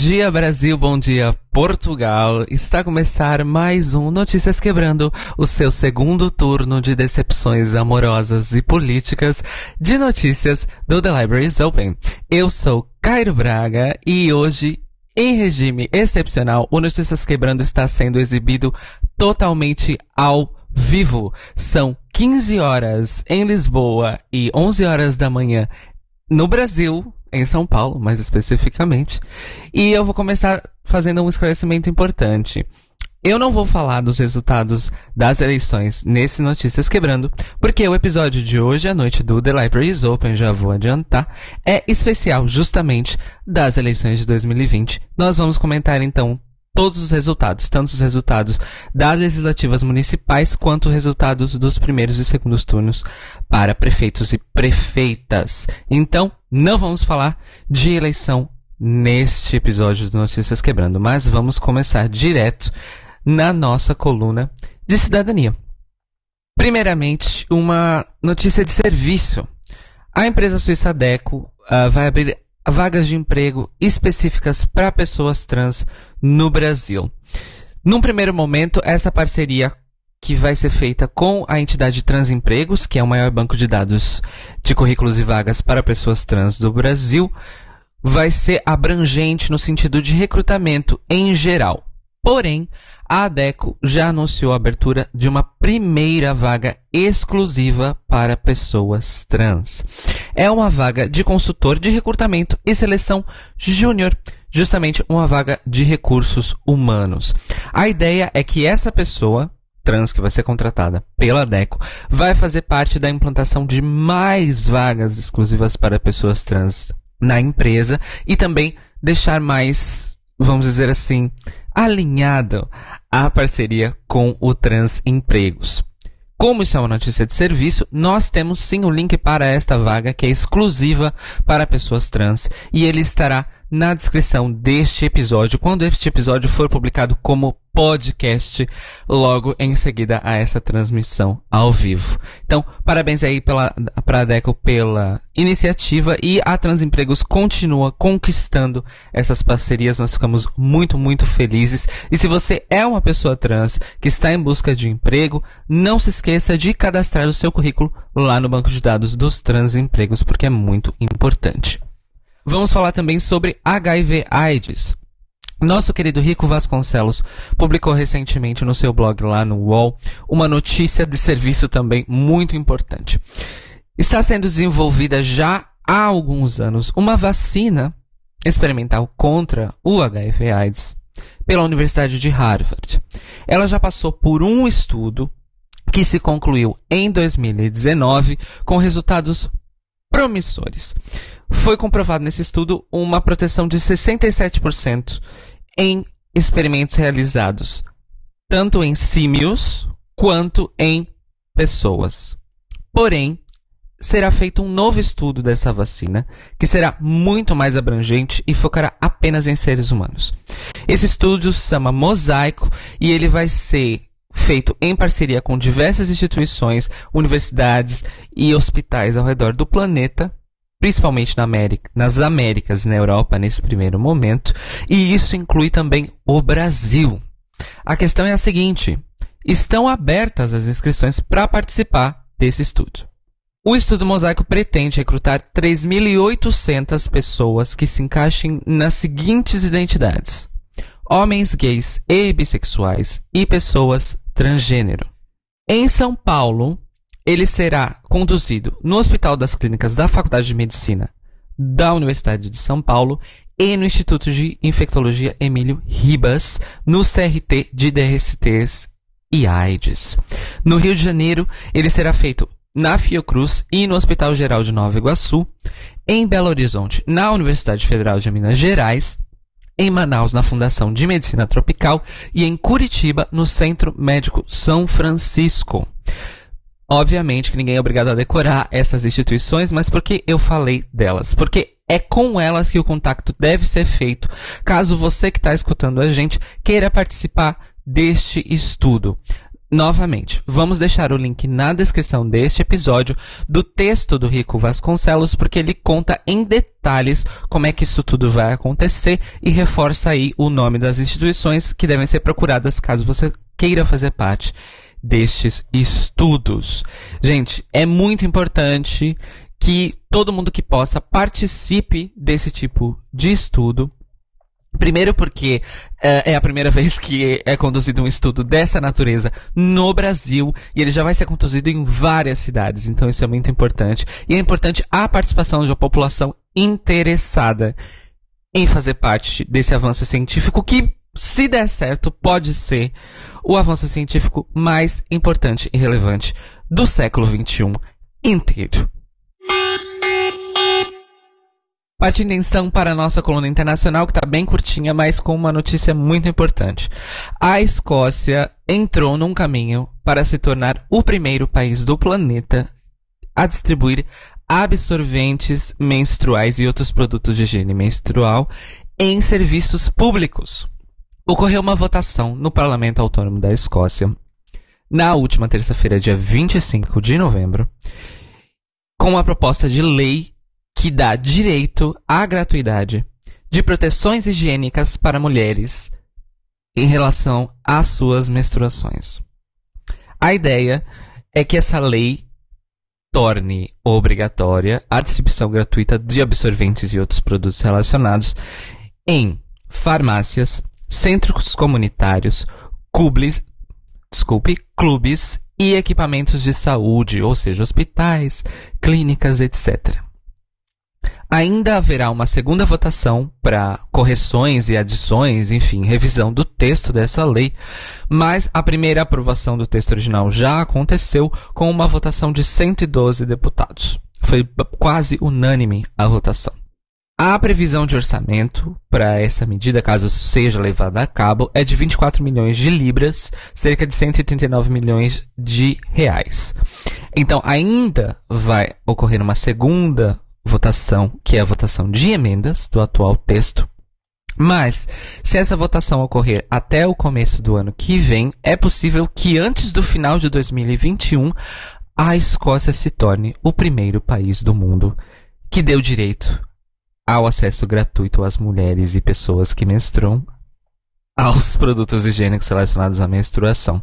Dia, Brasil, bom dia, Portugal. Está a começar mais um Notícias Quebrando, o seu segundo turno de decepções amorosas e políticas de notícias do The Libraries Open. Eu sou Cairo Braga e hoje, em regime excepcional, o Notícias Quebrando está sendo exibido totalmente ao vivo. São 15 horas em Lisboa e 11 horas da manhã no Brasil, em São Paulo, mais especificamente. E eu vou começar fazendo um esclarecimento importante. Eu não vou falar dos resultados das eleições nesse Notícias Quebrando, porque o episódio de hoje à noite do The Library is Open, já vou adiantar, é especial justamente das eleições de 2020. Nós vamos comentar então todos os resultados, tanto os resultados das legislativas municipais quanto os resultados dos primeiros e segundos turnos para prefeitos e prefeitas. Então, não vamos falar de eleição neste episódio do Notícias Quebrando, mas vamos começar direto na nossa coluna de cidadania. Primeiramente, uma notícia de serviço. A empresa suíça Deco uh, vai abrir vagas de emprego específicas para pessoas trans no Brasil. Num primeiro momento, essa parceria que vai ser feita com a entidade Transempregos, que é o maior banco de dados de currículos e vagas para pessoas trans do Brasil, vai ser abrangente no sentido de recrutamento em geral. Porém, a ADECO já anunciou a abertura de uma primeira vaga exclusiva para pessoas trans. É uma vaga de consultor de recrutamento e seleção júnior, justamente uma vaga de recursos humanos. A ideia é que essa pessoa trans que vai ser contratada pela ADECO vai fazer parte da implantação de mais vagas exclusivas para pessoas trans na empresa e também deixar mais, vamos dizer assim, alinhado a parceria com o Trans Empregos. Como isso é uma notícia de serviço, nós temos sim o link para esta vaga que é exclusiva para pessoas trans e ele estará na descrição deste episódio, quando este episódio for publicado como podcast logo em seguida a essa transmissão ao vivo. Então, parabéns aí pela, pra Deco pela iniciativa e a Transempregos continua conquistando essas parcerias. Nós ficamos muito, muito felizes. E se você é uma pessoa trans que está em busca de emprego, não se esqueça de cadastrar o seu currículo lá no banco de dados dos Transempregos, porque é muito importante. Vamos falar também sobre HIV AIDS. Nosso querido Rico Vasconcelos publicou recentemente no seu blog lá no UOL uma notícia de serviço também muito importante. Está sendo desenvolvida já há alguns anos uma vacina experimental contra o HIV/AIDS pela Universidade de Harvard. Ela já passou por um estudo que se concluiu em 2019 com resultados promissores. Foi comprovado nesse estudo uma proteção de 67% em experimentos realizados tanto em símios quanto em pessoas. Porém, será feito um novo estudo dessa vacina, que será muito mais abrangente e focará apenas em seres humanos. Esse estudo se chama Mosaico e ele vai ser feito em parceria com diversas instituições, universidades e hospitais ao redor do planeta principalmente na América, nas Américas e na Europa nesse primeiro momento, e isso inclui também o Brasil. A questão é a seguinte: estão abertas as inscrições para participar desse estudo. O estudo mosaico pretende recrutar 3.800 pessoas que se encaixem nas seguintes identidades: homens gays e bissexuais e pessoas transgênero. Em São Paulo, ele será conduzido no Hospital das Clínicas da Faculdade de Medicina da Universidade de São Paulo e no Instituto de Infectologia Emílio Ribas, no CRT de DSTs e AIDS. No Rio de Janeiro, ele será feito na Fiocruz e no Hospital Geral de Nova Iguaçu, em Belo Horizonte, na Universidade Federal de Minas Gerais, em Manaus, na Fundação de Medicina Tropical e em Curitiba, no Centro Médico São Francisco. Obviamente que ninguém é obrigado a decorar essas instituições, mas por que eu falei delas? Porque é com elas que o contato deve ser feito, caso você que está escutando a gente queira participar deste estudo. Novamente, vamos deixar o link na descrição deste episódio do texto do Rico Vasconcelos, porque ele conta em detalhes como é que isso tudo vai acontecer e reforça aí o nome das instituições que devem ser procuradas caso você queira fazer parte destes estudos. Gente, é muito importante que todo mundo que possa participe desse tipo de estudo Primeiro porque é, é a primeira vez que é conduzido um estudo dessa natureza no Brasil e ele já vai ser conduzido em várias cidades, então isso é muito importante. E é importante a participação de uma população interessada em fazer parte desse avanço científico que, se der certo, pode ser o avanço científico mais importante e relevante do século XXI inteiro. Partindo então para a nossa coluna internacional, que está bem curtinha, mas com uma notícia muito importante. A Escócia entrou num caminho para se tornar o primeiro país do planeta a distribuir absorventes menstruais e outros produtos de higiene menstrual em serviços públicos. Ocorreu uma votação no Parlamento Autônomo da Escócia na última terça-feira, dia 25 de novembro, com uma proposta de lei que dá direito à gratuidade de proteções higiênicas para mulheres em relação às suas menstruações. A ideia é que essa lei torne obrigatória a distribuição gratuita de absorventes e outros produtos relacionados em farmácias, centros comunitários, clubes, desculpe, clubes e equipamentos de saúde, ou seja, hospitais, clínicas, etc. Ainda haverá uma segunda votação para correções e adições, enfim, revisão do texto dessa lei, mas a primeira aprovação do texto original já aconteceu com uma votação de 112 deputados. Foi quase unânime a votação. A previsão de orçamento para essa medida, caso seja levada a cabo, é de 24 milhões de libras, cerca de 139 milhões de reais. Então, ainda vai ocorrer uma segunda votação, que é a votação de emendas do atual texto. Mas, se essa votação ocorrer até o começo do ano que vem, é possível que antes do final de 2021 a Escócia se torne o primeiro país do mundo que deu direito ao acesso gratuito às mulheres e pessoas que menstruam aos produtos higiênicos relacionados à menstruação.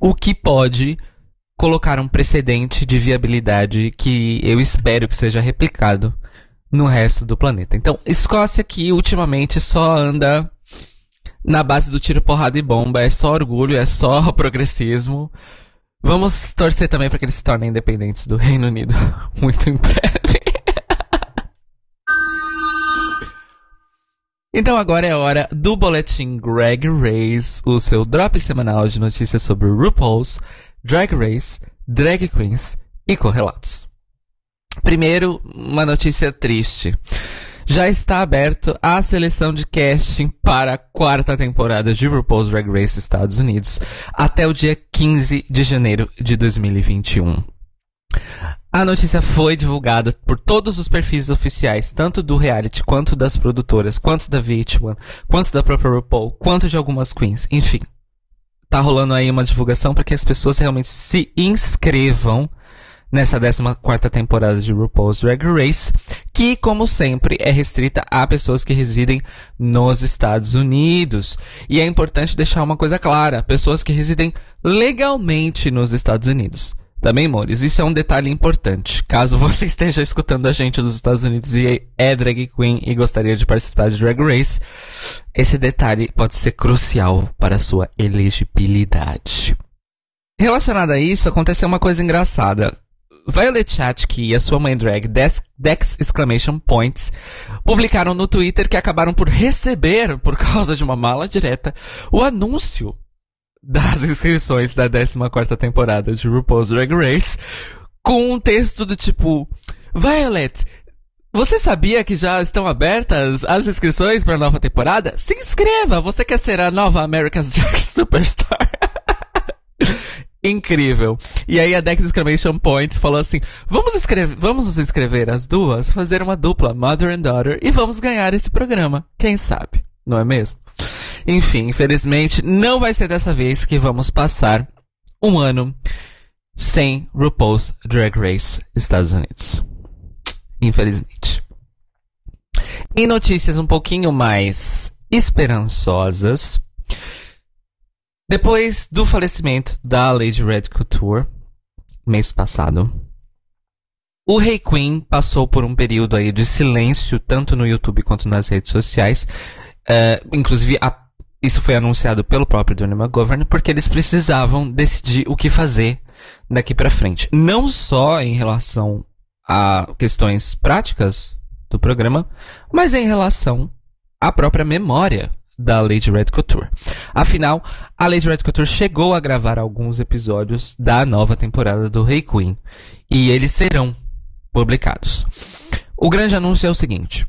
O que pode colocar um precedente de viabilidade que eu espero que seja replicado no resto do planeta. Então, Escócia que ultimamente só anda na base do tiro, porrada e bomba, é só orgulho, é só progressismo. Vamos torcer também para que eles se tornem independentes do Reino Unido muito em breve. Então agora é hora do boletim Greg Race, o seu drop semanal de notícias sobre RuPaul's Drag Race, Drag Queens e correlatos. Primeiro, uma notícia triste. Já está aberto a seleção de casting para a quarta temporada de RuPaul's Drag Race Estados Unidos até o dia 15 de janeiro de 2021. A notícia foi divulgada por todos os perfis oficiais, tanto do reality, quanto das produtoras, quanto da VH1, quanto da própria RuPaul, quanto de algumas queens, enfim tá rolando aí uma divulgação para que as pessoas realmente se inscrevam nessa 14 temporada de RuPaul's Drag Race, que, como sempre, é restrita a pessoas que residem nos Estados Unidos. E é importante deixar uma coisa clara: pessoas que residem legalmente nos Estados Unidos. Também, Mores, isso é um detalhe importante. Caso você esteja escutando a gente dos Estados Unidos e é drag queen e gostaria de participar de Drag Race, esse detalhe pode ser crucial para a sua elegibilidade. Relacionado a isso, aconteceu uma coisa engraçada. Violet Chachki e a sua mãe drag Dex, Dex Exclamation Points publicaram no Twitter que acabaram por receber, por causa de uma mala direta, o anúncio das inscrições da 14 temporada de RuPaul's Drag Race com um texto do tipo Violet, você sabia que já estão abertas as inscrições para a nova temporada? Se inscreva! Você quer ser a nova America's Drag Superstar? Incrível. E aí a Dex Exclamation Point falou assim: vamos, escrever, vamos nos inscrever as duas, fazer uma dupla Mother and Daughter e vamos ganhar esse programa. Quem sabe? Não é mesmo? Enfim, infelizmente, não vai ser dessa vez que vamos passar um ano sem RuPaul's Drag Race Estados Unidos. Infelizmente. Em notícias um pouquinho mais esperançosas, depois do falecimento da Lady Red Couture, mês passado, o Rei Queen passou por um período aí de silêncio, tanto no YouTube quanto nas redes sociais. Uh, inclusive, a, isso foi anunciado pelo próprio Donny McGovern, porque eles precisavam decidir o que fazer daqui para frente. Não só em relação a questões práticas do programa, mas em relação à própria memória da Lady Red Couture. Afinal, a Lady Red Couture chegou a gravar alguns episódios da nova temporada do Rei Queen, e eles serão publicados. O grande anúncio é o seguinte: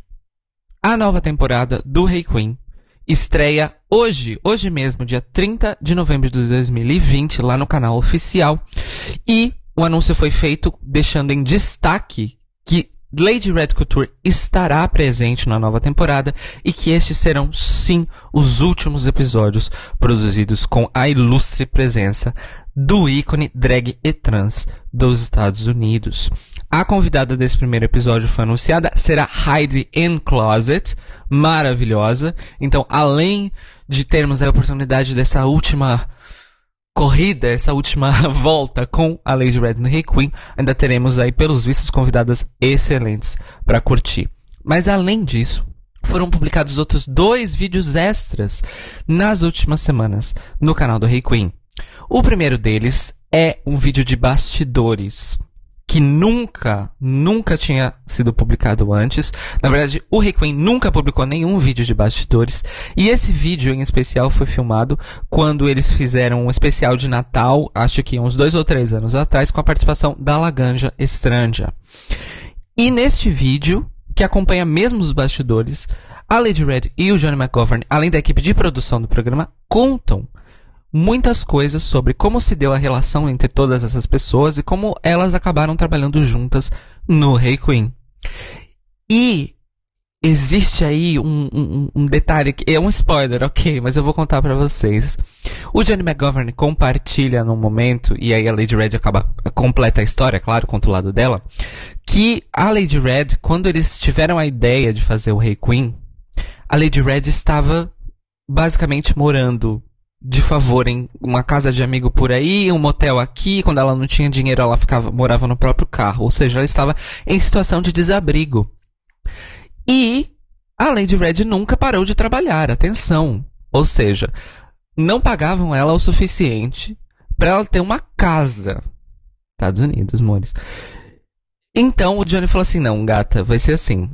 a nova temporada do Rei Queen estreia hoje, hoje mesmo, dia 30 de novembro de 2020, lá no canal oficial. E o anúncio foi feito deixando em destaque que Lady Red Couture estará presente na nova temporada e que estes serão sim os últimos episódios produzidos com a ilustre presença do ícone drag e trans dos Estados Unidos. A convidada desse primeiro episódio foi anunciada, será Heidi in Closet, maravilhosa. Então, além de termos a oportunidade dessa última corrida, essa última volta com a Lady Red no Hey Queen, ainda teremos aí, pelos vistos, convidadas excelentes para curtir. Mas além disso, foram publicados outros dois vídeos extras nas últimas semanas no canal do Hey Queen. O primeiro deles é um vídeo de bastidores que nunca, nunca tinha sido publicado antes. Na verdade, o Requiem nunca publicou nenhum vídeo de bastidores. E esse vídeo em especial foi filmado quando eles fizeram um especial de Natal, acho que uns dois ou três anos atrás, com a participação da Laganja Estranja. E neste vídeo, que acompanha mesmo os bastidores, a Lady Red e o Johnny McGovern, além da equipe de produção do programa, contam muitas coisas sobre como se deu a relação entre todas essas pessoas e como elas acabaram trabalhando juntas no Rei Queen. E existe aí um, um, um, detalhe que é um spoiler, ok, mas eu vou contar para vocês. O Johnny McGovern compartilha num momento, e aí a Lady Red acaba completa a história, claro, contra o lado dela, que a Lady Red, quando eles tiveram a ideia de fazer o Rei Queen, a Lady Red estava basicamente morando de favor em uma casa de amigo por aí, um motel aqui. Quando ela não tinha dinheiro, ela ficava, morava no próprio carro. Ou seja, ela estava em situação de desabrigo. E a Lady Red nunca parou de trabalhar. Atenção. Ou seja, não pagavam ela o suficiente para ela ter uma casa. Estados Unidos, mores. Então o Johnny falou assim: não, gata, vai ser assim.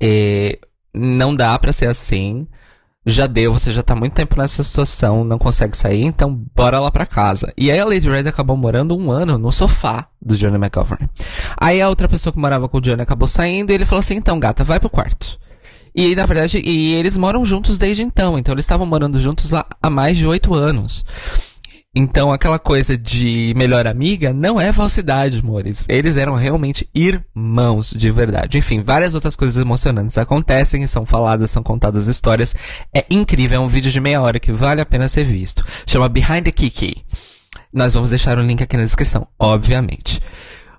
É, não dá para ser assim já deu, você já tá muito tempo nessa situação, não consegue sair, então bora lá pra casa. E aí a Lady Red acabou morando um ano no sofá do Johnny McGovern. Aí a outra pessoa que morava com o Johnny acabou saindo e ele falou assim, então gata, vai pro quarto. E na verdade, e eles moram juntos desde então, então eles estavam morando juntos lá há mais de oito anos. Então, aquela coisa de melhor amiga não é falsidade, amores. Eles eram realmente irmãos de verdade. Enfim, várias outras coisas emocionantes acontecem, são faladas, são contadas histórias. É incrível, é um vídeo de meia hora que vale a pena ser visto. Chama Behind the Kiki. Nós vamos deixar o link aqui na descrição, obviamente.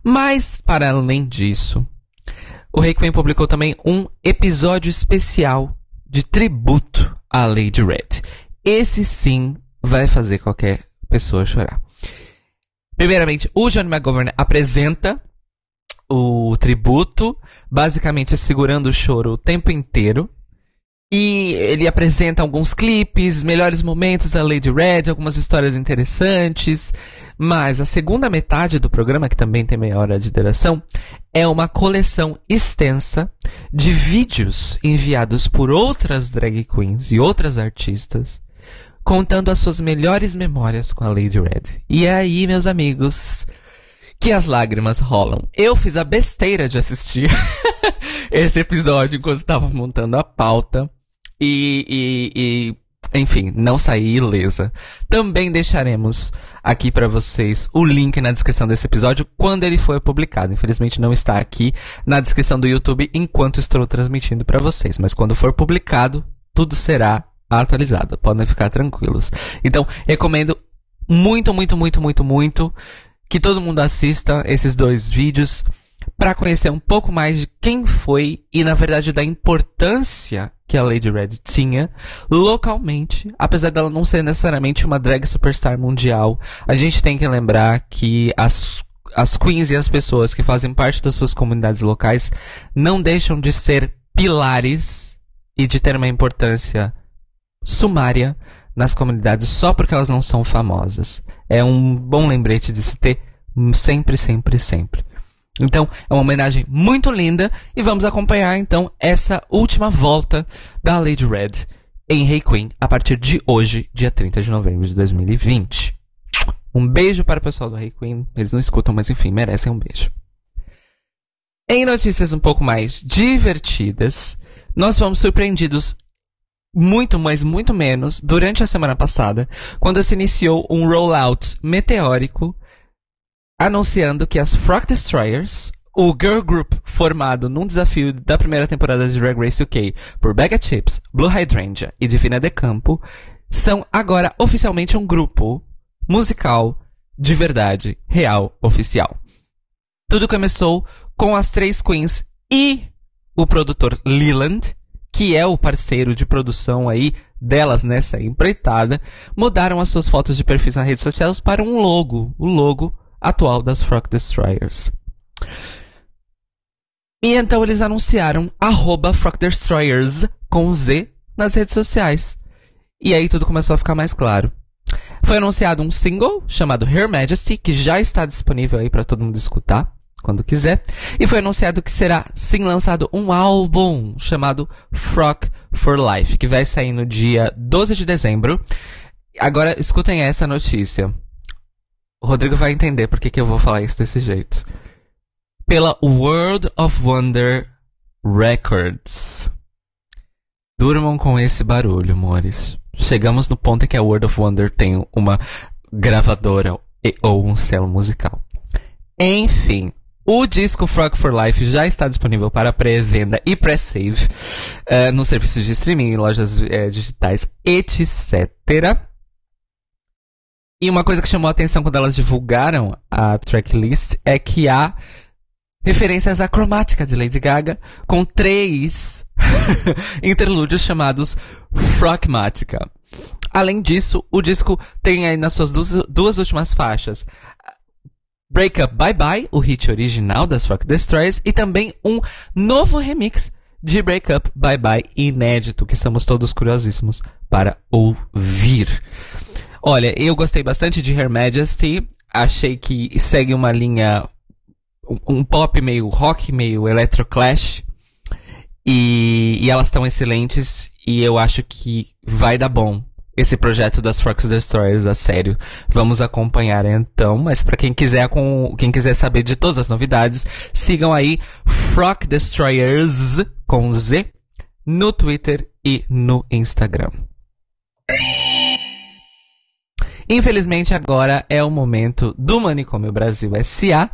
Mas, para além disso, o Requiem publicou também um episódio especial de tributo à Lady Red. Esse sim vai fazer qualquer pessoa chorar. Primeiramente, o John McGovern apresenta o tributo, basicamente segurando o choro o tempo inteiro. E ele apresenta alguns clipes, melhores momentos da Lady Red, algumas histórias interessantes. Mas a segunda metade do programa, que também tem meia hora de duração, é uma coleção extensa de vídeos enviados por outras drag queens e outras artistas contando as suas melhores memórias com a Lady Red. E é aí, meus amigos, que as lágrimas rolam. Eu fiz a besteira de assistir esse episódio enquanto estava montando a pauta. E, e, e, enfim, não saí ilesa. Também deixaremos aqui para vocês o link na descrição desse episódio quando ele for publicado. Infelizmente não está aqui na descrição do YouTube enquanto estou transmitindo para vocês, mas quando for publicado, tudo será atualizada. Podem ficar tranquilos. Então, recomendo muito, muito, muito, muito, muito que todo mundo assista esses dois vídeos para conhecer um pouco mais de quem foi e, na verdade, da importância que a Lady Red tinha localmente, apesar dela não ser necessariamente uma drag superstar mundial. A gente tem que lembrar que as as queens e as pessoas que fazem parte das suas comunidades locais não deixam de ser pilares e de ter uma importância sumária nas comunidades só porque elas não são famosas. É um bom lembrete de se ter sempre, sempre, sempre. Então, é uma homenagem muito linda e vamos acompanhar então essa última volta da Lady Red em Hey Queen a partir de hoje, dia 30 de novembro de 2020. Um beijo para o pessoal do Hey Queen. Eles não escutam, mas enfim, merecem um beijo. Em notícias um pouco mais divertidas, nós fomos surpreendidos muito, mas muito menos durante a semana passada, quando se iniciou um rollout meteórico anunciando que as Frog Destroyers, o girl group formado num desafio da primeira temporada de Drag Race UK por Becca Chips, Blue Hydrangea e Divina De Campo, são agora oficialmente um grupo musical de verdade, real, oficial. Tudo começou com as três queens e o produtor Leland, que é o parceiro de produção aí delas nessa empreitada, mudaram as suas fotos de perfis nas redes sociais para um logo, o logo atual das Frog Destroyers. E então eles anunciaram arroba Frog Destroyers com Z nas redes sociais. E aí tudo começou a ficar mais claro. Foi anunciado um single chamado Her Majesty, que já está disponível aí para todo mundo escutar quando quiser. E foi anunciado que será sim lançado um álbum chamado Frog for Life, que vai sair no dia 12 de dezembro. Agora escutem essa notícia. O Rodrigo vai entender por que, que eu vou falar isso desse jeito. Pela World of Wonder Records. Durmam com esse barulho, amores. Chegamos no ponto em que a World of Wonder tem uma gravadora e, ou um selo musical. Enfim, o disco Frog for Life já está disponível para pré-venda e pré-save uh, nos serviços de streaming, lojas uh, digitais, etc. E uma coisa que chamou a atenção quando elas divulgaram a tracklist é que há referências à cromática de Lady Gaga com três interlúdios chamados Frogmática. Além disso, o disco tem aí nas suas duas, duas últimas faixas Break Up Bye Bye, o hit original das Frog Destroyers, e também um novo remix de Break Up Bye Bye inédito, que estamos todos curiosíssimos para ouvir. Olha, eu gostei bastante de Her Majesty. Achei que segue uma linha. Um, um pop meio rock, meio electroclash. E, e elas estão excelentes. E eu acho que vai dar bom esse projeto das Fox Destroyers a sério. Vamos acompanhar então, mas para quem quiser com quem quiser saber de todas as novidades, sigam aí Frog Destroyers com Z no Twitter e no Instagram. Infelizmente, agora é o momento do Manicômio Brasil SA.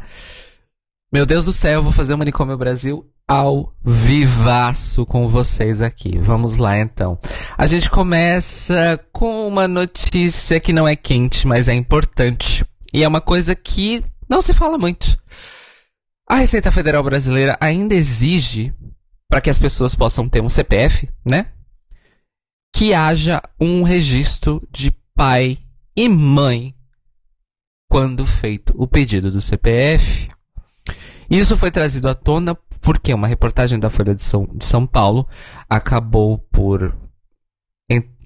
Meu Deus do céu, eu vou fazer o Manicômio Brasil ao vivaço com vocês aqui. Vamos lá então. A gente começa com uma notícia que não é quente, mas é importante. E é uma coisa que não se fala muito. A Receita Federal Brasileira ainda exige, para que as pessoas possam ter um CPF, né? Que haja um registro de pai e mãe quando feito o pedido do CPF. Isso foi trazido à tona porque uma reportagem da Folha de São, de São Paulo acabou por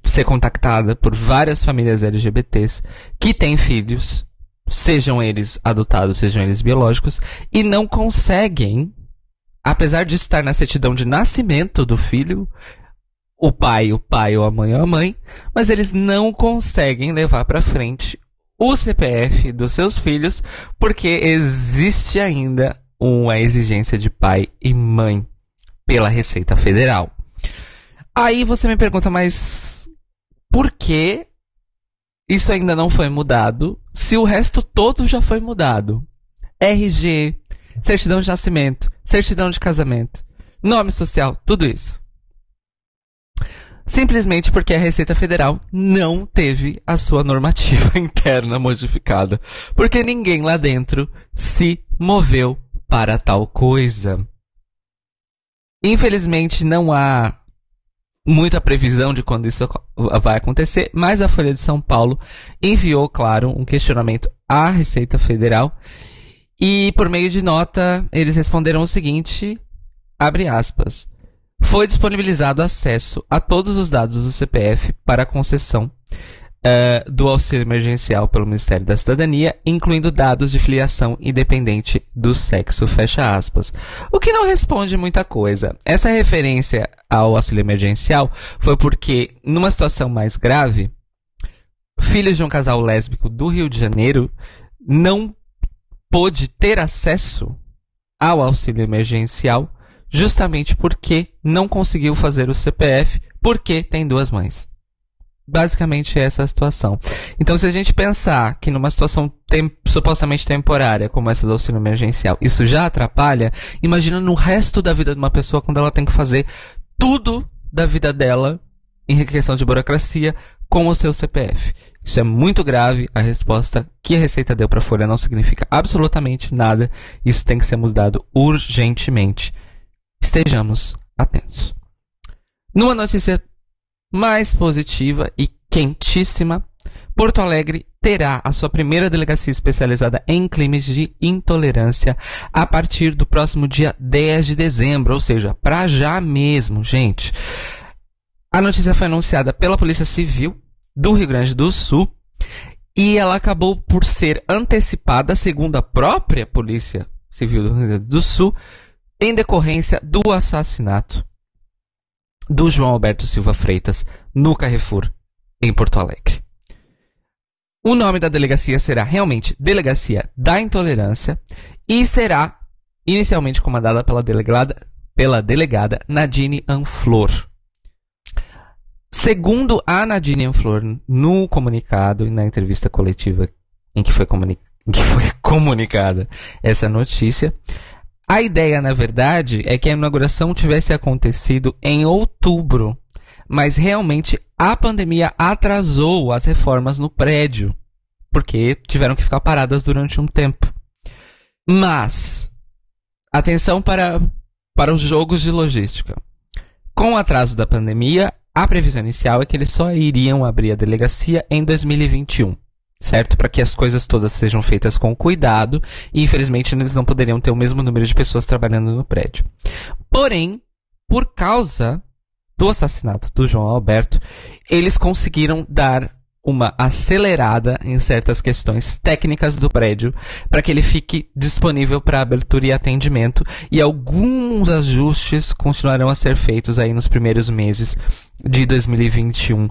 ser contactada por várias famílias LGBTs que têm filhos, sejam eles adotados, sejam eles biológicos, e não conseguem, apesar de estar na certidão de nascimento do filho, o pai, o pai ou a mãe ou a mãe, mas eles não conseguem levar para frente o CPF dos seus filhos porque existe ainda uma exigência de pai e mãe pela Receita Federal. Aí você me pergunta, mas por que isso ainda não foi mudado se o resto todo já foi mudado? RG, certidão de nascimento, certidão de casamento, nome social, tudo isso. simplesmente porque a Receita Federal não teve a sua normativa interna modificada, porque ninguém lá dentro se moveu para tal coisa. Infelizmente não há muita previsão de quando isso vai acontecer, mas a Folha de São Paulo enviou, claro, um questionamento à Receita Federal e por meio de nota eles responderam o seguinte, abre aspas, foi disponibilizado acesso a todos os dados do CPF para concessão uh, do auxílio emergencial pelo Ministério da Cidadania, incluindo dados de filiação independente do sexo, fecha aspas. O que não responde muita coisa. Essa referência ao auxílio emergencial foi porque, numa situação mais grave, filhos de um casal lésbico do Rio de Janeiro não pôde ter acesso ao auxílio emergencial justamente porque não conseguiu fazer o CPF porque tem duas mães. Basicamente essa é a situação. Então, se a gente pensar que numa situação tem, supostamente temporária, como essa do auxílio emergencial, isso já atrapalha, imagina no resto da vida de uma pessoa quando ela tem que fazer tudo da vida dela em questão de burocracia com o seu CPF. Isso é muito grave. A resposta que a Receita deu para a Folha não significa absolutamente nada. Isso tem que ser mudado urgentemente. Estejamos atentos. Numa notícia mais positiva e quentíssima, Porto Alegre terá a sua primeira delegacia especializada em crimes de intolerância a partir do próximo dia 10 de dezembro, ou seja, para já mesmo, gente. A notícia foi anunciada pela Polícia Civil do Rio Grande do Sul e ela acabou por ser antecipada, segundo a própria Polícia Civil do Rio Grande do Sul, em decorrência do assassinato do João Alberto Silva Freitas no Carrefour, em Porto Alegre. O nome da delegacia será realmente Delegacia da Intolerância e será inicialmente comandada pela delegada, pela delegada Nadine Anflor. Segundo a Nadine Anflor, no comunicado e na entrevista coletiva em que foi, comuni em que foi comunicada essa notícia, a ideia, na verdade, é que a inauguração tivesse acontecido em outubro, mas realmente a pandemia atrasou as reformas no prédio, porque tiveram que ficar paradas durante um tempo. Mas, atenção para, para os jogos de logística. Com o atraso da pandemia, a previsão inicial é que eles só iriam abrir a delegacia em 2021 certo? Para que as coisas todas sejam feitas com cuidado e infelizmente eles não poderiam ter o mesmo número de pessoas trabalhando no prédio. Porém, por causa do assassinato do João Alberto, eles conseguiram dar uma acelerada em certas questões técnicas do prédio para que ele fique disponível para abertura e atendimento e alguns ajustes continuarão a ser feitos aí nos primeiros meses de 2021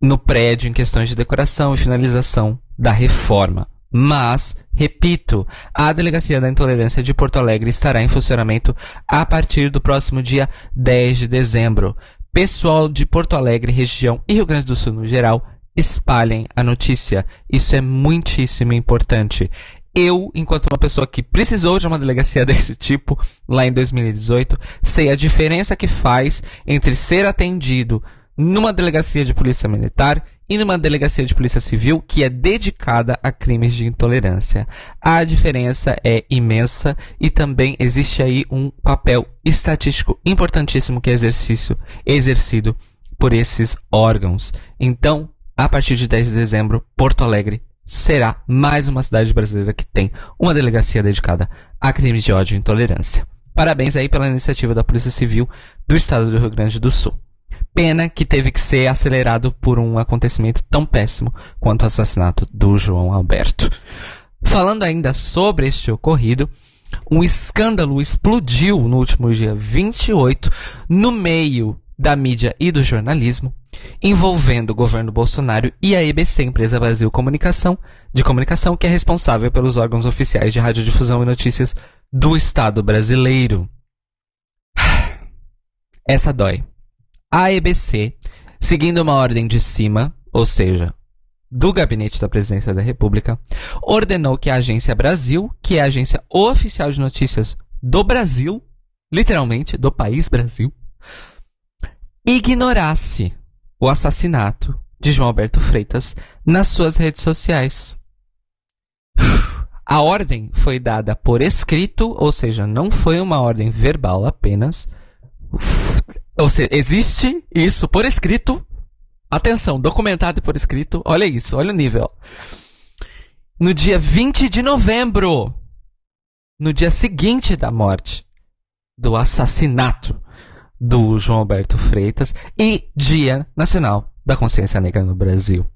no prédio em questões de decoração e finalização da reforma. Mas, repito, a Delegacia da Intolerância de Porto Alegre estará em funcionamento a partir do próximo dia 10 de dezembro. Pessoal de Porto Alegre, região e Rio Grande do Sul no geral, espalhem a notícia. Isso é muitíssimo importante. Eu, enquanto uma pessoa que precisou de uma delegacia desse tipo, lá em 2018, sei a diferença que faz entre ser atendido numa delegacia de polícia militar e numa delegacia de polícia civil que é dedicada a crimes de intolerância. A diferença é imensa e também existe aí um papel estatístico importantíssimo que é exercício, exercido por esses órgãos. Então, a partir de 10 de dezembro, Porto Alegre será mais uma cidade brasileira que tem uma delegacia dedicada a crimes de ódio e intolerância. Parabéns aí pela iniciativa da Polícia Civil do Estado do Rio Grande do Sul. Pena que teve que ser acelerado por um acontecimento tão péssimo quanto o assassinato do João Alberto. Falando ainda sobre este ocorrido, um escândalo explodiu no último dia 28 no meio da mídia e do jornalismo, envolvendo o governo Bolsonaro e a EBC, Empresa Brasil Comunicação, de Comunicação, que é responsável pelos órgãos oficiais de radiodifusão e notícias do Estado brasileiro. Essa dói. A EBC, seguindo uma ordem de cima, ou seja, do Gabinete da Presidência da República, ordenou que a Agência Brasil, que é a agência oficial de notícias do Brasil, literalmente, do país Brasil, ignorasse o assassinato de João Alberto Freitas nas suas redes sociais. A ordem foi dada por escrito, ou seja, não foi uma ordem verbal apenas. Ou seja, existe isso por escrito. Atenção, documentado por escrito. Olha isso, olha o nível. No dia 20 de novembro, no dia seguinte da morte, do assassinato do João Alberto Freitas e Dia Nacional da Consciência Negra no Brasil.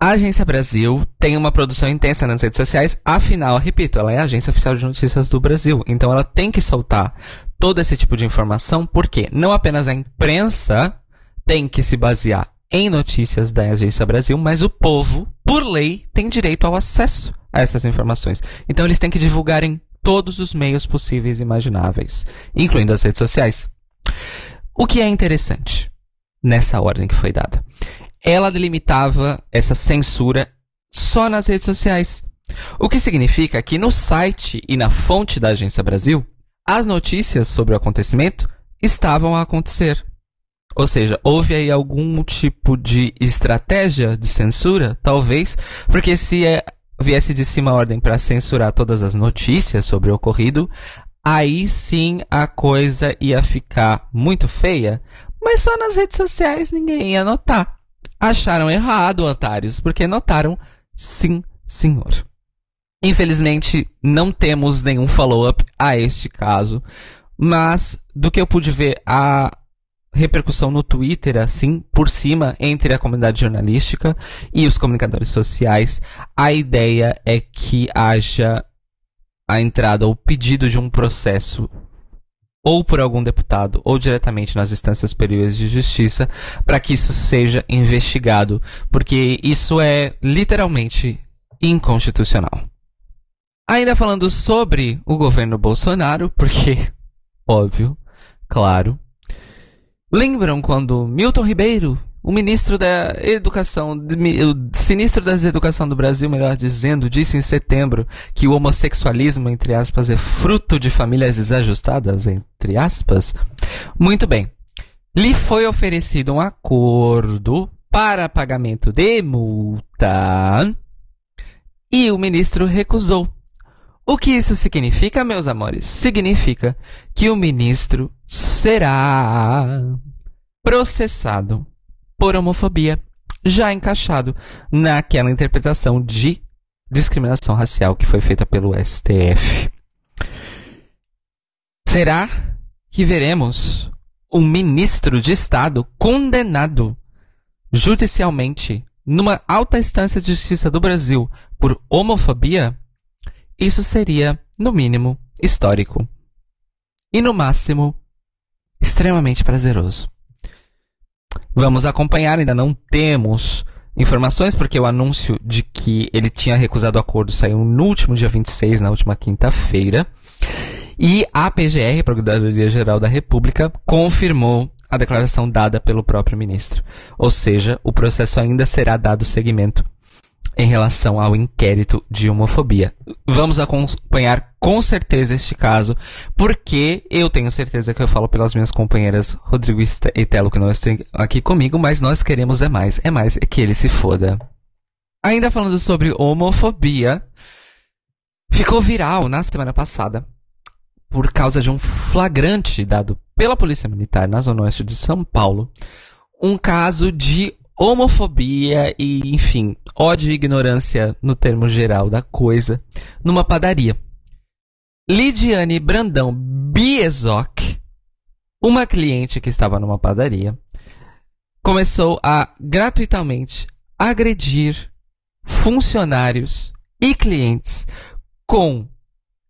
A Agência Brasil tem uma produção intensa nas redes sociais, afinal, repito, ela é a agência oficial de notícias do Brasil, então ela tem que soltar todo esse tipo de informação, porque não apenas a imprensa tem que se basear em notícias da Agência Brasil, mas o povo, por lei, tem direito ao acesso a essas informações. Então eles têm que divulgar em todos os meios possíveis e imagináveis, incluindo as redes sociais. O que é interessante nessa ordem que foi dada? Ela delimitava essa censura só nas redes sociais. O que significa que no site e na fonte da Agência Brasil, as notícias sobre o acontecimento estavam a acontecer. Ou seja, houve aí algum tipo de estratégia de censura? Talvez, porque se é, viesse de cima a ordem para censurar todas as notícias sobre o ocorrido, aí sim a coisa ia ficar muito feia, mas só nas redes sociais ninguém ia notar. Acharam errado, otários, porque notaram sim, senhor. Infelizmente, não temos nenhum follow-up a este caso, mas do que eu pude ver, a repercussão no Twitter, assim, por cima, entre a comunidade jornalística e os comunicadores sociais, a ideia é que haja a entrada ou pedido de um processo ou por algum deputado ou diretamente nas instâncias superiores de justiça para que isso seja investigado, porque isso é literalmente inconstitucional. Ainda falando sobre o governo Bolsonaro, porque óbvio, claro. Lembram quando Milton Ribeiro o ministro da Educação, o sinistro da Educação do Brasil, melhor dizendo, disse em setembro que o homossexualismo, entre aspas, é fruto de famílias desajustadas, entre aspas. Muito bem. Lhe foi oferecido um acordo para pagamento de multa e o ministro recusou. O que isso significa, meus amores? Significa que o ministro será processado por homofobia, já encaixado naquela interpretação de discriminação racial que foi feita pelo STF. Será que veremos um ministro de Estado condenado judicialmente numa alta instância de justiça do Brasil por homofobia? Isso seria, no mínimo, histórico. E no máximo, extremamente prazeroso. Vamos acompanhar, ainda não temos informações, porque o anúncio de que ele tinha recusado o acordo saiu no último dia 26, na última quinta-feira. E a PGR, Procuradoria-Geral da República, confirmou a declaração dada pelo próprio ministro. Ou seja, o processo ainda será dado seguimento em relação ao inquérito de homofobia. Vamos acompanhar com certeza este caso, porque eu tenho certeza que eu falo pelas minhas companheiras Rodrigo e Telo que não estão aqui comigo, mas nós queremos é mais, é mais é que ele se foda. Ainda falando sobre homofobia, ficou viral na semana passada por causa de um flagrante dado pela Polícia Militar na Zona Oeste de São Paulo, um caso de homofobia e, enfim, ódio e ignorância no termo geral da coisa, numa padaria. Lidiane Brandão Biezoc, uma cliente que estava numa padaria, começou a gratuitamente agredir funcionários e clientes com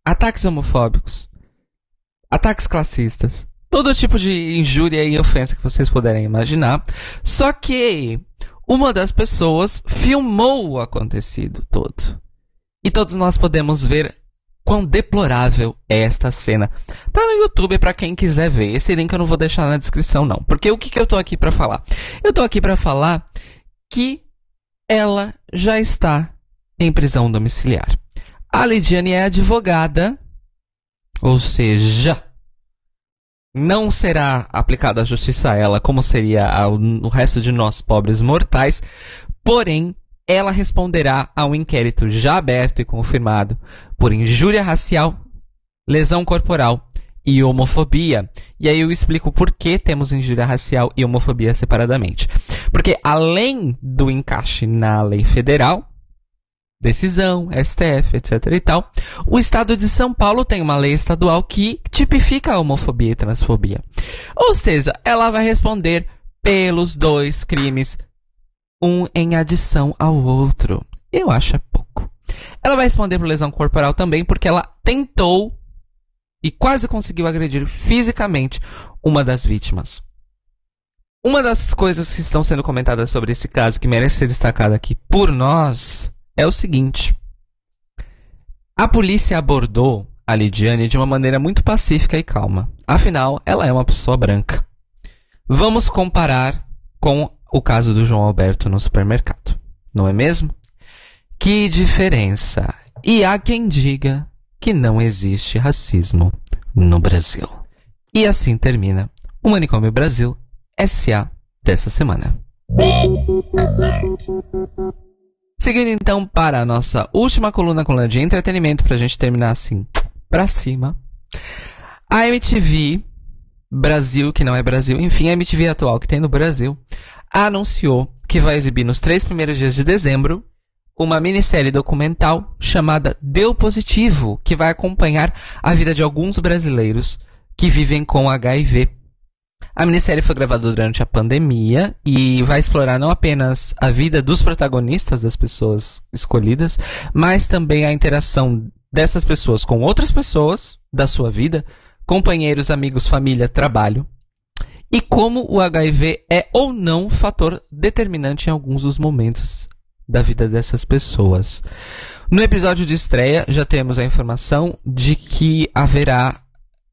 ataques homofóbicos, ataques classistas, todo tipo de injúria e ofensa que vocês puderem imaginar. Só que uma das pessoas filmou o acontecido todo. E todos nós podemos ver quão deplorável é esta cena. Tá no YouTube para quem quiser ver. Esse link eu não vou deixar na descrição não, porque o que, que eu tô aqui para falar? Eu tô aqui para falar que ela já está em prisão domiciliar. A Lidiane é advogada, ou seja, não será aplicada a justiça a ela como seria ao, resto de nós pobres mortais, porém ela responderá a um inquérito já aberto e confirmado por injúria racial, lesão corporal e homofobia. E aí eu explico por que temos injúria racial e homofobia separadamente. Porque além do encaixe na lei federal, decisão, STF, etc e tal, o estado de São Paulo tem uma lei estadual que tipifica a homofobia e transfobia. Ou seja, ela vai responder pelos dois crimes, um em adição ao outro. Eu acho é pouco. Ela vai responder por lesão corporal também porque ela tentou e quase conseguiu agredir fisicamente uma das vítimas. Uma das coisas que estão sendo comentadas sobre esse caso que merece ser destacada aqui por nós é o seguinte: a polícia abordou a Lidiane de uma maneira muito pacífica e calma. Afinal, ela é uma pessoa branca. Vamos comparar com o caso do João Alberto no supermercado, não é mesmo? Que diferença! E há quem diga que não existe racismo no Brasil. E assim termina o Manicômio Brasil SA dessa semana. Seguindo então para a nossa última coluna, coluna de entretenimento, para a gente terminar assim, pra cima. A MTV Brasil, que não é Brasil, enfim, a MTV atual que tem no Brasil, anunciou que vai exibir nos três primeiros dias de dezembro uma minissérie documental chamada Deu Positivo, que vai acompanhar a vida de alguns brasileiros que vivem com HIV. A minissérie foi gravada durante a pandemia e vai explorar não apenas a vida dos protagonistas, das pessoas escolhidas, mas também a interação dessas pessoas com outras pessoas da sua vida, companheiros, amigos, família, trabalho, e como o HIV é ou não fator determinante em alguns dos momentos da vida dessas pessoas. No episódio de estreia já temos a informação de que haverá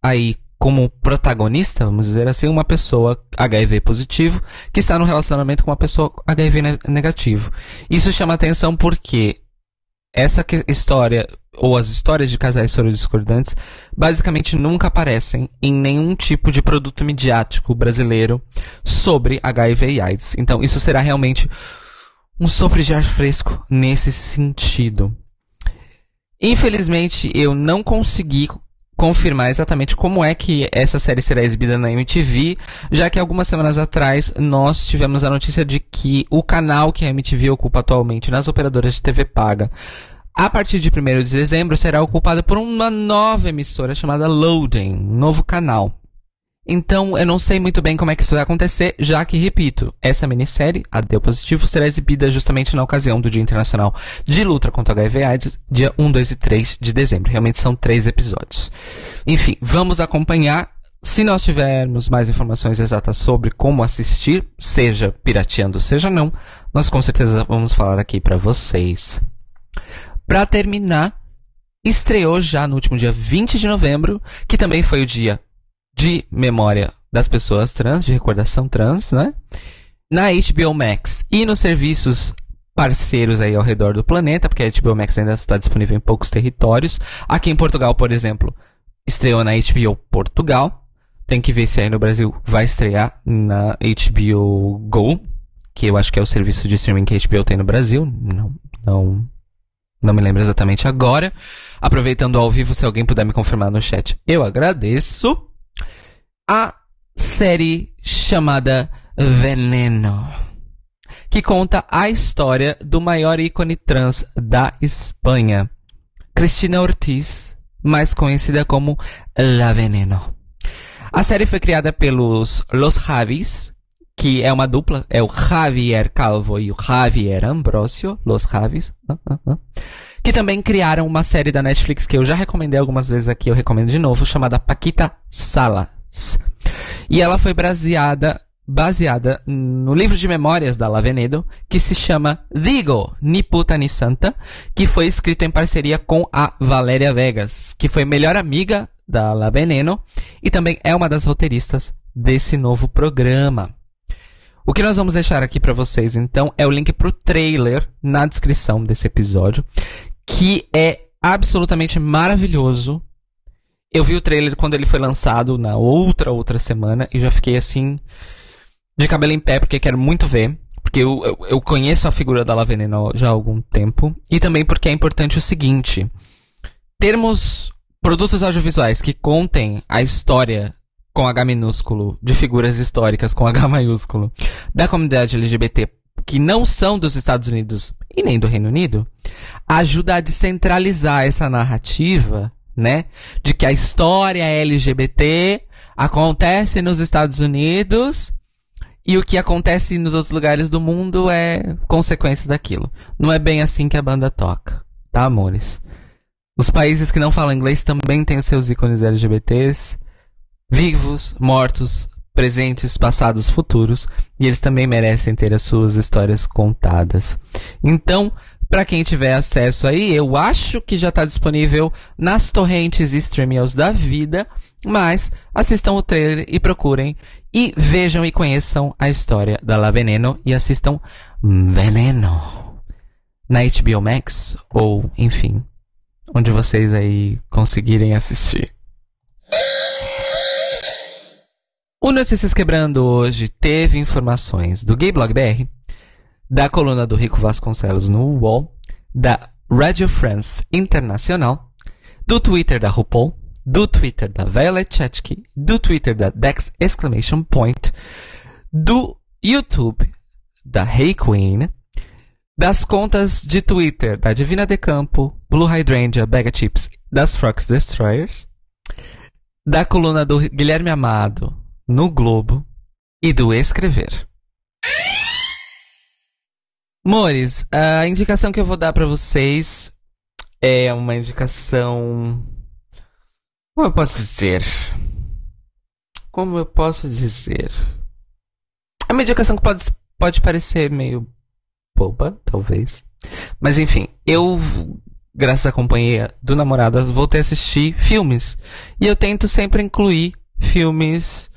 aí como protagonista, vamos dizer assim, uma pessoa HIV positivo que está no relacionamento com uma pessoa HIV negativo. Isso chama atenção porque essa história ou as histórias de casais discordantes basicamente nunca aparecem em nenhum tipo de produto midiático brasileiro sobre HIV e AIDS. Então isso será realmente um sopro de ar fresco nesse sentido. Infelizmente, eu não consegui confirmar exatamente como é que essa série será exibida na MTV, já que algumas semanas atrás nós tivemos a notícia de que o canal que a MTV ocupa atualmente nas operadoras de TV paga, a partir de 1 de dezembro será ocupado por uma nova emissora chamada Loading, um novo canal. Então, eu não sei muito bem como é que isso vai acontecer, já que, repito, essa minissérie, a Deu Positivo, será exibida justamente na ocasião do Dia Internacional de Luta contra HIV AIDS, dia 1, 2 e 3 de dezembro. Realmente são três episódios. Enfim, vamos acompanhar. Se nós tivermos mais informações exatas sobre como assistir, seja pirateando, seja não, nós com certeza vamos falar aqui para vocês. Para terminar, estreou já no último dia 20 de novembro, que também foi o dia de memória das pessoas trans, de recordação trans, né? Na HBO Max e nos serviços parceiros aí ao redor do planeta, porque a HBO Max ainda está disponível em poucos territórios. Aqui em Portugal, por exemplo, estreou na HBO Portugal. Tem que ver se aí no Brasil vai estrear na HBO Go, que eu acho que é o serviço de streaming que a HBO tem no Brasil. Não, não, não me lembro exatamente agora. Aproveitando ao vivo, se alguém puder me confirmar no chat, eu agradeço a série chamada Veneno, que conta a história do maior ícone trans da Espanha, Cristina Ortiz, mais conhecida como La Veneno. A série foi criada pelos Los Javis, que é uma dupla, é o Javier Calvo e o Javier Ambrosio, Los Javis, uh, uh, uh, que também criaram uma série da Netflix que eu já recomendei algumas vezes aqui, eu recomendo de novo, chamada Paquita Sala. E ela foi baseada, baseada no livro de memórias da Lavenedo, que se chama Digo, Ni Puta Ni Santa, que foi escrito em parceria com a Valéria Vegas, que foi melhor amiga da Laveneno e também é uma das roteiristas desse novo programa. O que nós vamos deixar aqui para vocês, então, é o link para o trailer na descrição desse episódio, que é absolutamente maravilhoso eu vi o trailer quando ele foi lançado na outra outra semana e já fiquei assim de cabelo em pé porque quero muito ver. Porque eu, eu, eu conheço a figura da La Veneno já há algum tempo. E também porque é importante o seguinte: termos produtos audiovisuais que contem a história com H minúsculo, de figuras históricas com H maiúsculo, da comunidade LGBT que não são dos Estados Unidos e nem do Reino Unido, ajuda a descentralizar essa narrativa, né? De que a história LGBT acontece nos Estados Unidos e o que acontece nos outros lugares do mundo é consequência daquilo. Não é bem assim que a banda toca, tá, amores? Os países que não falam inglês também têm os seus ícones LGBTs, vivos, mortos, presentes, passados, futuros, e eles também merecem ter as suas histórias contadas. Então, para quem tiver acesso aí, eu acho que já está disponível nas torrentes e streamers da vida, mas assistam o trailer e procurem e vejam e conheçam a história da La Veneno e assistam Veneno na HBO Max ou, enfim, onde vocês aí conseguirem assistir. O Notícias Quebrando hoje teve informações do Gay Blog BR, da coluna do Rico Vasconcelos no UOL, da Radio France Internacional, do Twitter da RuPaul, do Twitter da Violet Chachki, do Twitter da Dex Exclamation Point, do YouTube da Hey Queen, das contas de Twitter da Divina de Campo, Blue Hydrangea, Bag Chips, das Frogs Destroyers, da coluna do Guilherme Amado, no Globo e do escrever. Mores, a indicação que eu vou dar para vocês é uma indicação. Como eu posso dizer? Como eu posso dizer? É uma indicação que pode, pode parecer meio boba, talvez. Mas enfim, eu, graças à companhia do namorado, voltei a assistir filmes. E eu tento sempre incluir filmes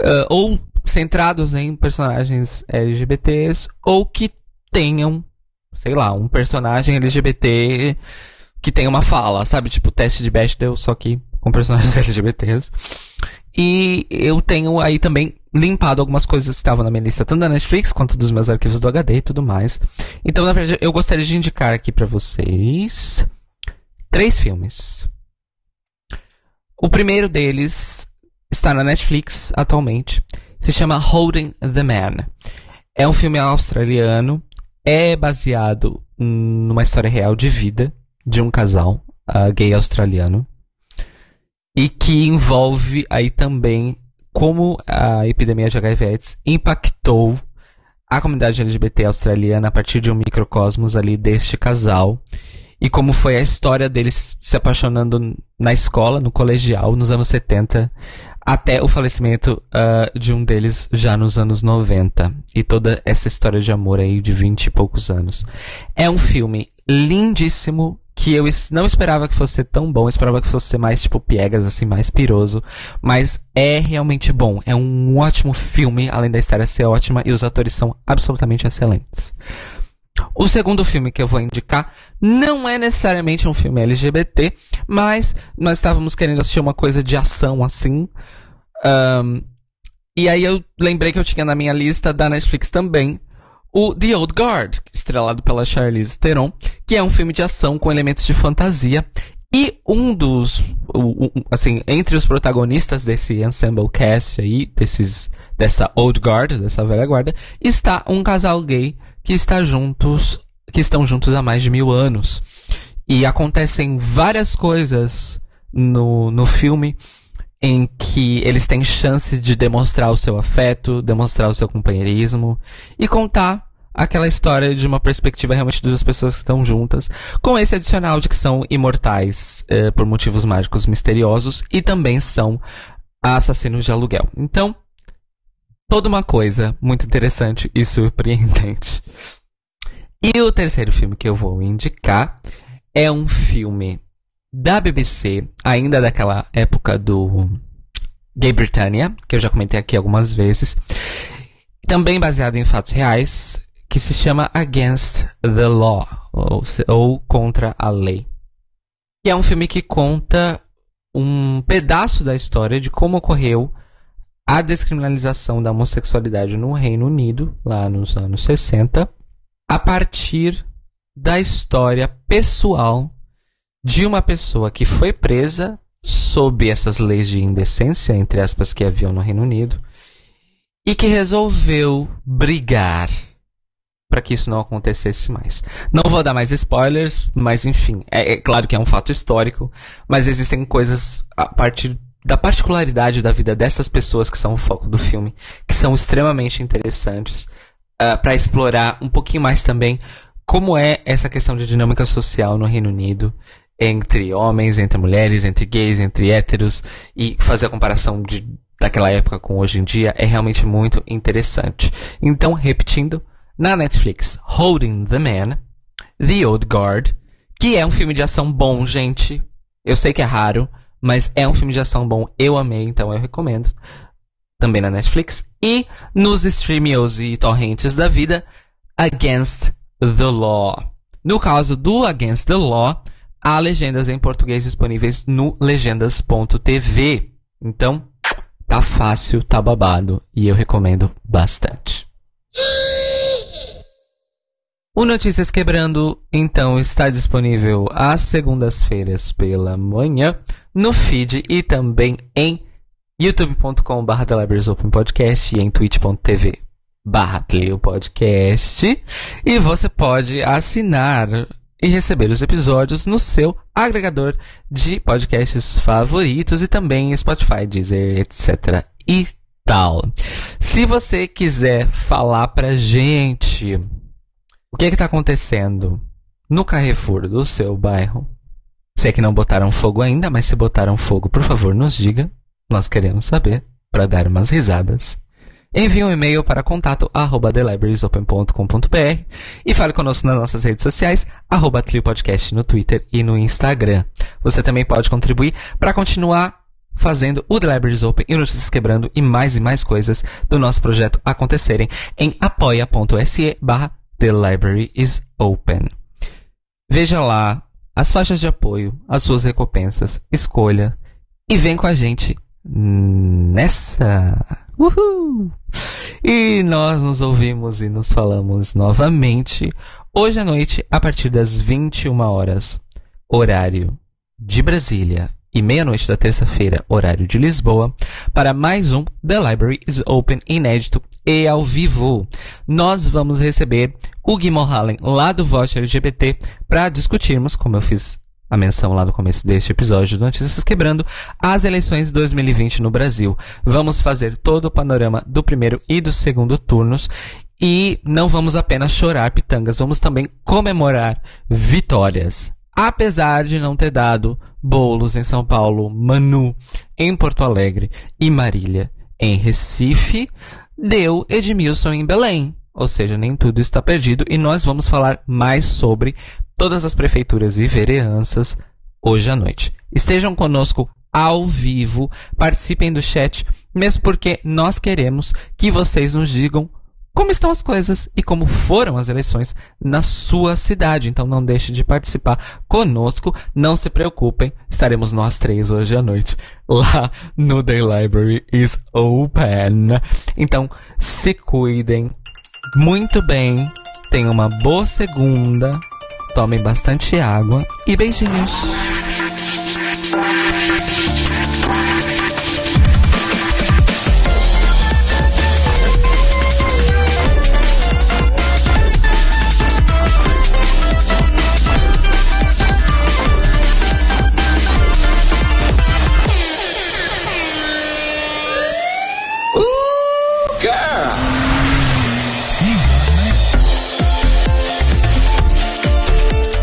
uh, ou centrados em personagens LGBTs ou que tenham, sei lá, um personagem LGBT que tenha uma fala, sabe? Tipo teste de Bechdel, só que com personagens LGBTs. E eu tenho aí também limpado algumas coisas que estavam na minha lista, tanto da Netflix quanto dos meus arquivos do HD e tudo mais. Então, na verdade, eu gostaria de indicar aqui para vocês três filmes. O primeiro deles está na Netflix atualmente. Se chama Holding the Man. É um filme australiano. É baseado numa história real de vida de um casal uh, gay australiano. E que envolve aí também como a epidemia de HIV/AIDS impactou a comunidade LGBT australiana a partir de um microcosmos ali deste casal e como foi a história deles se apaixonando na escola, no colegial, nos anos 70, até o falecimento uh, de um deles já nos anos 90. E toda essa história de amor aí de 20 e poucos anos. É um filme lindíssimo, que eu não esperava que fosse tão bom, esperava que fosse mais tipo piegas, assim, mais piroso, mas é realmente bom. É um ótimo filme, além da história ser ótima, e os atores são absolutamente excelentes. O segundo filme que eu vou indicar não é necessariamente um filme LGBT, mas nós estávamos querendo assistir uma coisa de ação assim. Um, e aí eu lembrei que eu tinha na minha lista da Netflix também o The Old Guard, estrelado pela Charlize Theron, que é um filme de ação com elementos de fantasia. E um dos, assim, entre os protagonistas desse ensemble cast aí, desses, dessa Old Guard, dessa velha guarda, está um casal gay que está juntos, que estão juntos há mais de mil anos. E acontecem várias coisas no, no filme em que eles têm chance de demonstrar o seu afeto, demonstrar o seu companheirismo e contar aquela história de uma perspectiva realmente das pessoas que estão juntas, com esse adicional de que são imortais eh, por motivos mágicos misteriosos e também são assassinos de aluguel. Então, toda uma coisa muito interessante e surpreendente. E o terceiro filme que eu vou indicar é um filme da BBC, ainda daquela época do Gay Britannia, que eu já comentei aqui algumas vezes, também baseado em fatos reais, que se chama Against the Law, ou, ou Contra a Lei. E é um filme que conta um pedaço da história de como ocorreu a descriminalização da homossexualidade no Reino Unido, lá nos anos 60, a partir da história pessoal de uma pessoa que foi presa sob essas leis de indecência, entre aspas, que haviam no Reino Unido, e que resolveu brigar para que isso não acontecesse mais. Não vou dar mais spoilers, mas enfim, é, é, claro que é um fato histórico, mas existem coisas a partir da particularidade da vida dessas pessoas que são o foco do filme, que são extremamente interessantes uh, ah, para explorar um pouquinho mais também como é essa questão de dinâmica social no Reino Unido entre homens, entre mulheres, entre gays, entre héteros e fazer a comparação de daquela época com hoje em dia é realmente muito interessante. Então, repetindo, na Netflix, Holding the Man, The Old Guard, que é um filme de ação bom, gente. Eu sei que é raro, mas é um filme de ação bom. Eu amei, então eu recomendo. Também na Netflix. E nos streamios e torrentes da vida, Against the Law. No caso do Against the Law, há legendas em português disponíveis no legendas.tv. Então, tá fácil, tá babado e eu recomendo bastante. O Notícias Quebrando, então, está disponível às segundas-feiras pela manhã no feed e também em youtube.com.br Podcast e em twitch.tv barra Podcast. E você pode assinar e receber os episódios no seu agregador de podcasts favoritos e também Spotify, Deezer, etc. e tal. Se você quiser falar pra gente o que é está acontecendo no Carrefour do seu bairro? Se é que não botaram fogo ainda, mas se botaram fogo, por favor, nos diga. Nós queremos saber, para dar umas risadas. Envie um e-mail para contato@thelibrariesopen.com.br e fale conosco nas nossas redes sociais, arroba Podcast no Twitter e no Instagram. Você também pode contribuir para continuar fazendo o The Libraries Open e Notícias Quebrando e mais e mais coisas do nosso projeto acontecerem em apoia.se barra The Open. Veja lá as faixas de apoio, as suas recompensas, escolha e vem com a gente nessa. Uhul! E nós nos ouvimos e nos falamos novamente hoje à noite a partir das 21 horas, horário de Brasília e meia-noite da terça-feira, horário de Lisboa, para mais um The Library is Open inédito e ao vivo. Nós vamos receber o Gui Mulhallen lá do Vote LGBT para discutirmos, como eu fiz a menção lá no começo deste episódio do Notícias Quebrando, as eleições 2020 no Brasil. Vamos fazer todo o panorama do primeiro e do segundo turnos e não vamos apenas chorar pitangas, vamos também comemorar vitórias apesar de não ter dado bolos em São Paulo, Manu em Porto Alegre e Marília em Recife, deu Edmilson em Belém. Ou seja, nem tudo está perdido e nós vamos falar mais sobre todas as prefeituras e vereanças hoje à noite. Estejam conosco ao vivo, participem do chat, mesmo porque nós queremos que vocês nos digam como estão as coisas e como foram as eleições na sua cidade. Então não deixe de participar conosco. Não se preocupem, estaremos nós três hoje à noite lá no The Library is Open. Então se cuidem muito bem. Tenham uma boa segunda. Tomem bastante água e beijinhos.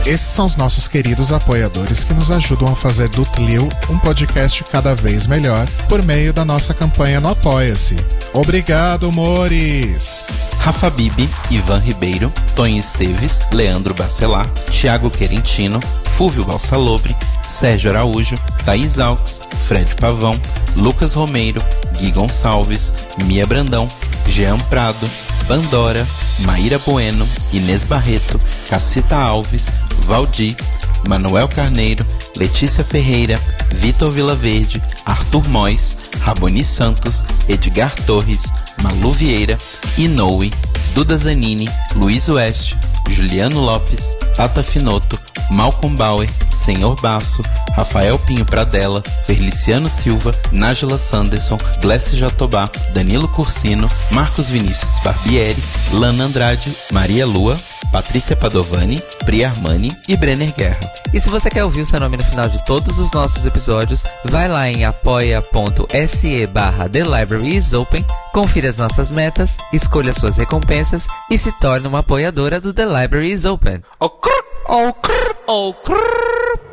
Esses são os nossos queridos apoiadores que nos ajudam a fazer do Tlil um podcast cada vez melhor por meio da nossa campanha no Apoia-se. Obrigado, Mores! Rafa Bibi, Ivan Ribeiro, Tonho Esteves, Leandro Bacelar, Thiago Querentino, Fúvio Balsalobre, Sérgio Araújo, Thaís Alves, Fred Pavão, Lucas Romeiro, Gui Gonçalves, Mia Brandão, Jean Prado, Pandora, Maíra Bueno, Inês Barreto, Cacita Alves, Valdir, Manuel Carneiro, Letícia Ferreira, Vitor Vilaverde, Arthur Mois, Raboni Santos, Edgar Torres, Malu Vieira, Inoue, Duda Zanini, Luiz Oeste, Juliano Lopes, Tata Finoto, Malcolm Bauer, Senhor Basso, Rafael Pinho Pradella, Feliciano Silva, Nájila Sanderson, Glessi Jatobá, Danilo Cursino, Marcos Vinícius Barbieri, Lana Andrade, Maria Lua, Patrícia Padovani, Pri Armani e Brenner Guerra. E se você quer ouvir o seu nome no final de todos os nossos episódios, vai lá em apoia.se barra The Library is Open, confira as nossas metas, escolha suas recompensas e se torne uma apoiadora do The Library is Open. Oh, crrr, oh, crrr, oh, crrr.